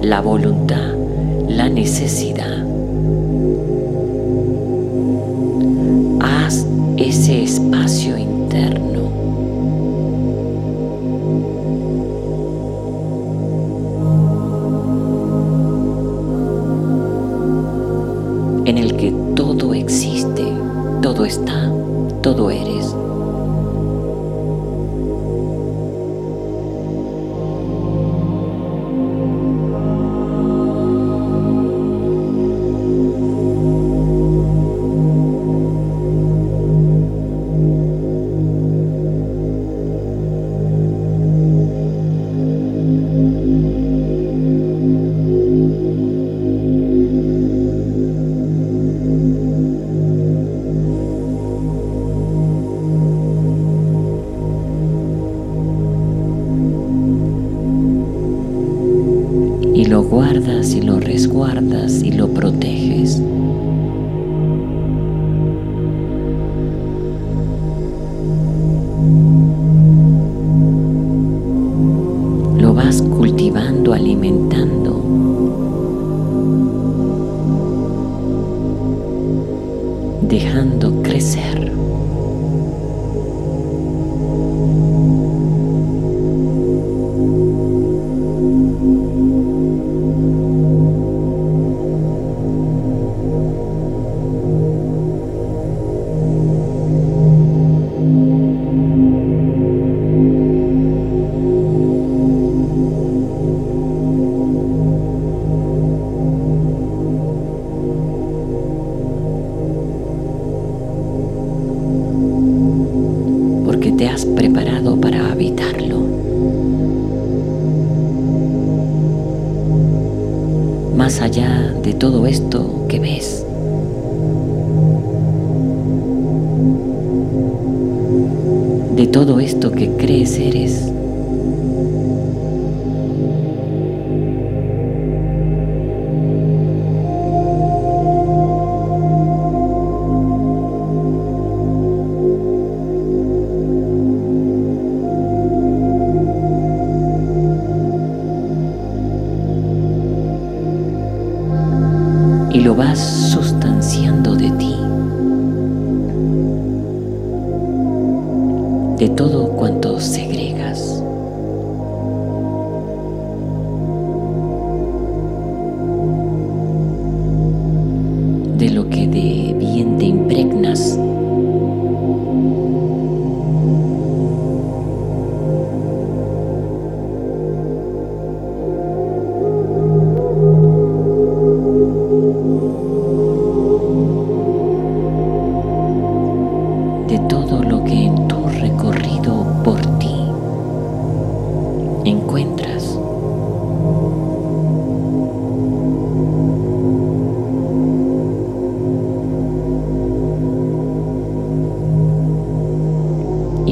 la voluntad, la necesidad. Haz ese espacio interno. en el que todo existe, todo está, todo eres. Y lo guardas y lo resguardas y lo proteges. Lo vas cultivando, alimentando. dejando crecer. Que crees eres. y lo vas de lo que de bien te impregnas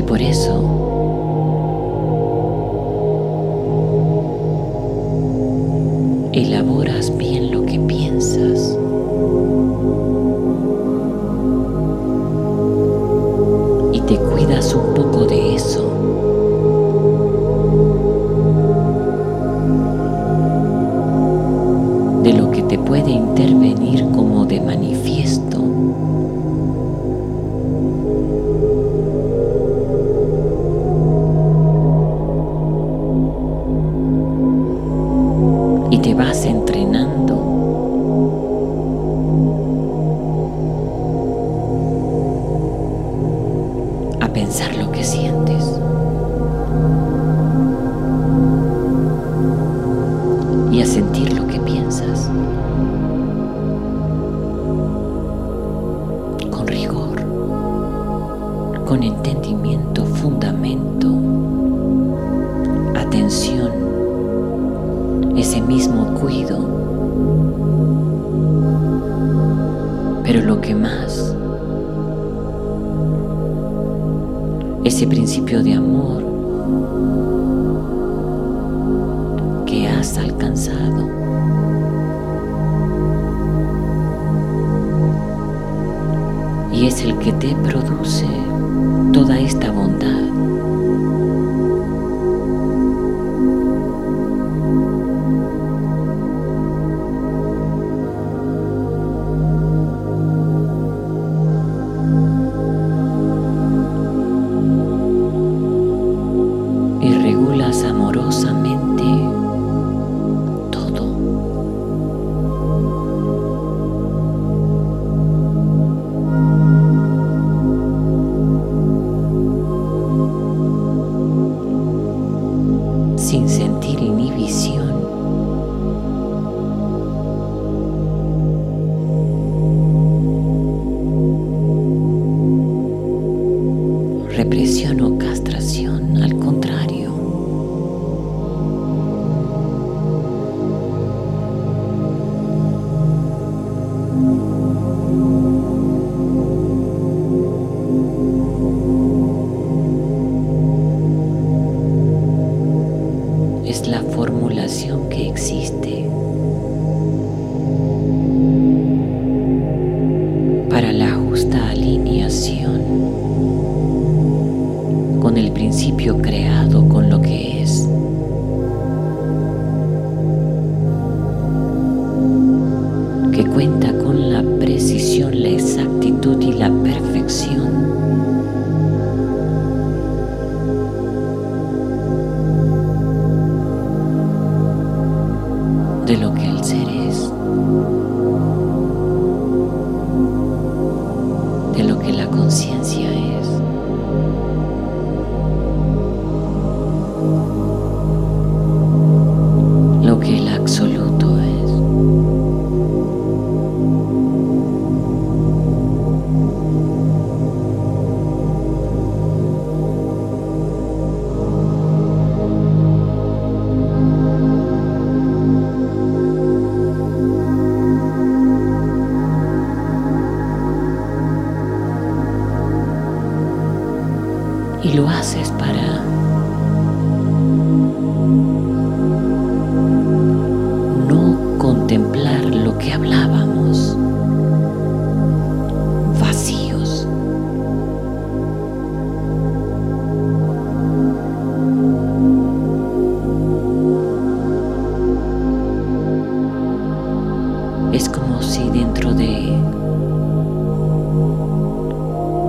Y por eso Y te vas entrenando a pensar lo que sientes. Mismo cuido. Pero lo que más ese principio de amor que has alcanzado. Y es el que te produce toda esta bondad y regulas amorosamente.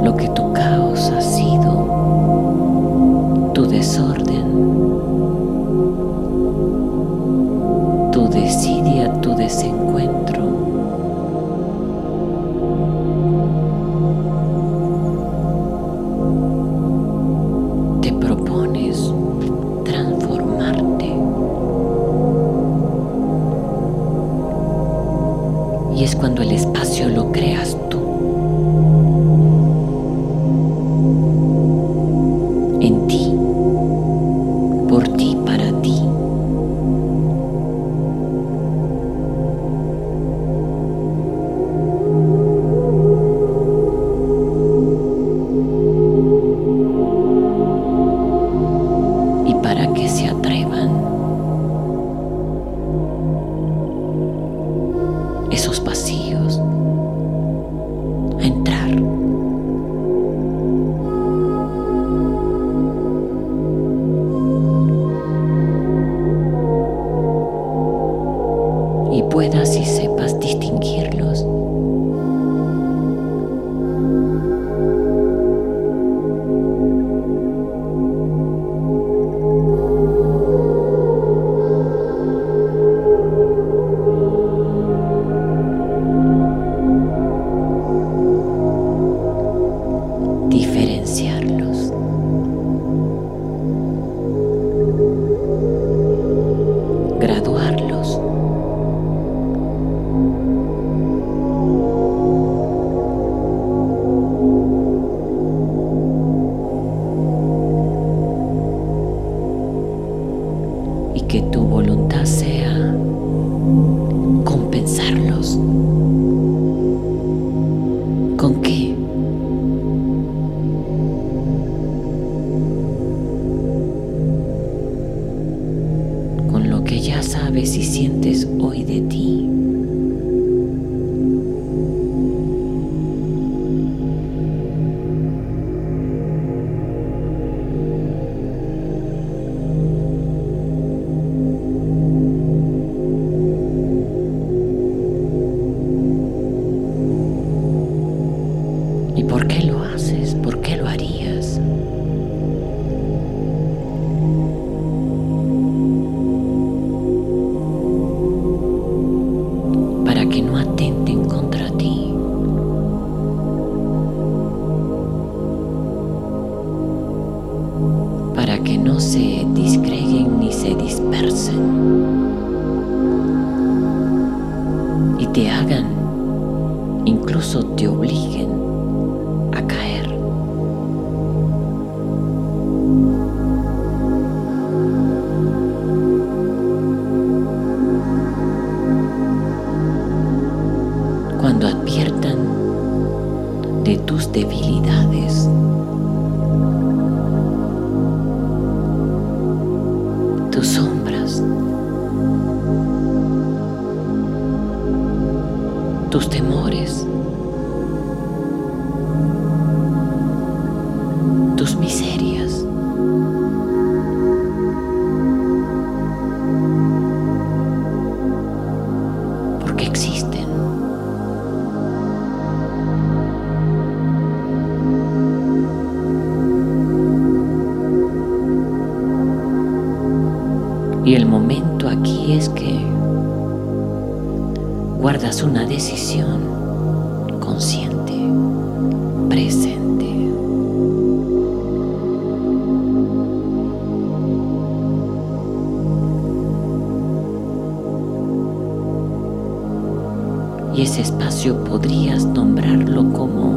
lo que tu caos ha sido, tu desorden, tu desidia, tu desencuentro. que tu voluntad sea. tomarás una decisión consciente, presente. Y ese espacio podrías nombrarlo como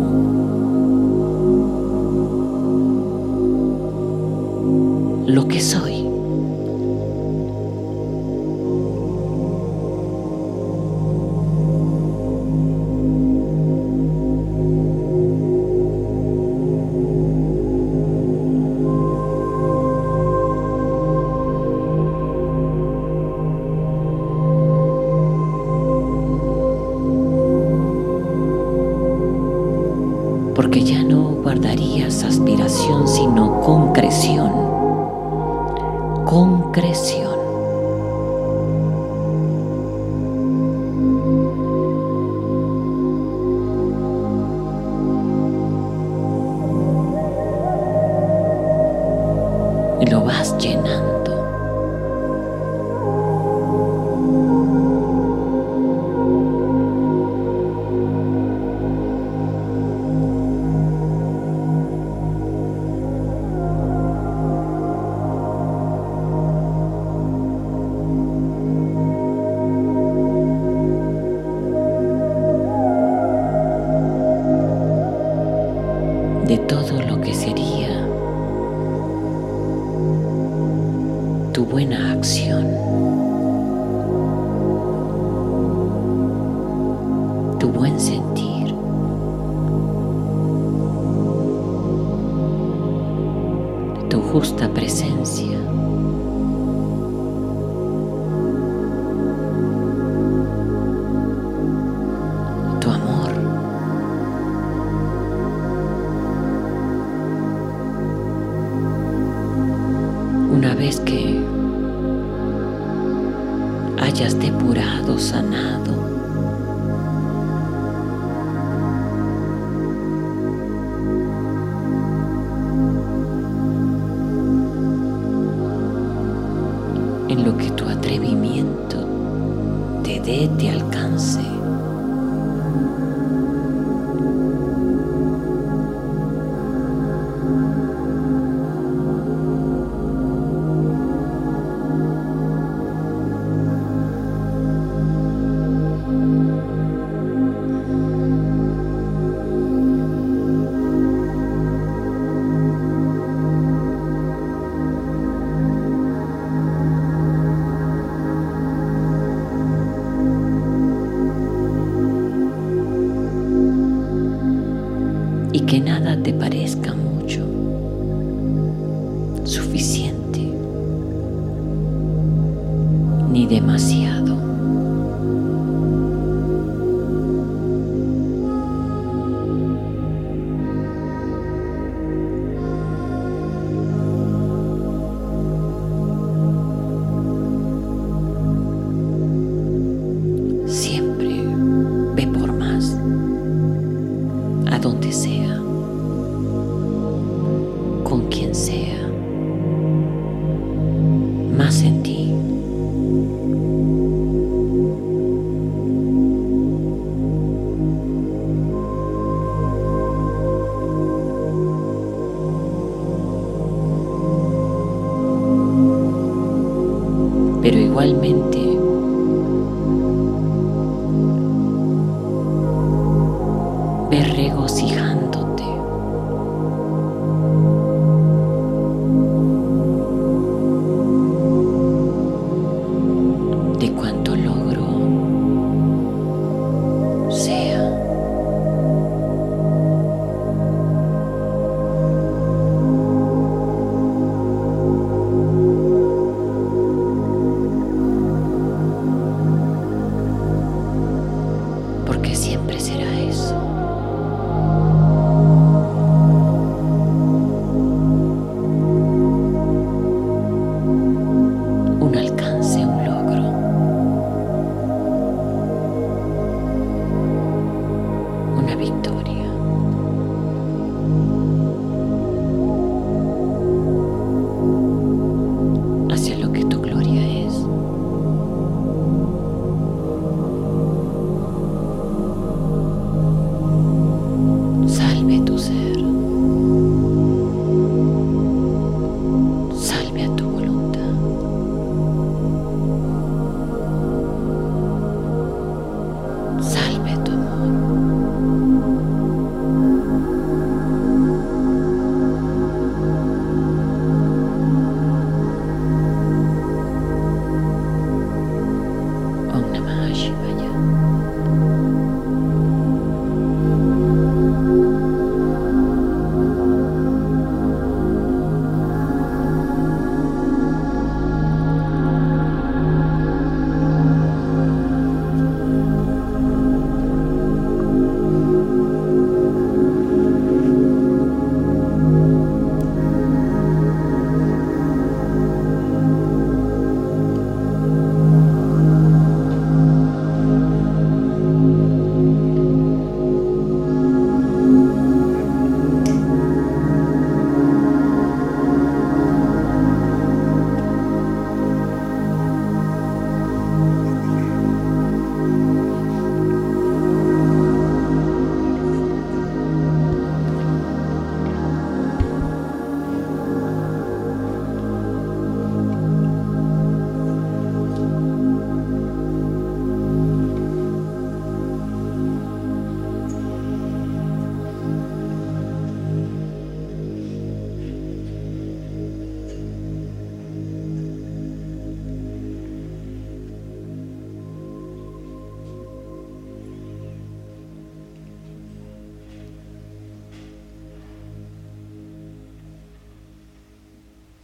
lo que soy. concreción, concreción. vez que hayas depurado, sanado, en lo que tu atrevimiento te dé, te alcance. Pero igualmente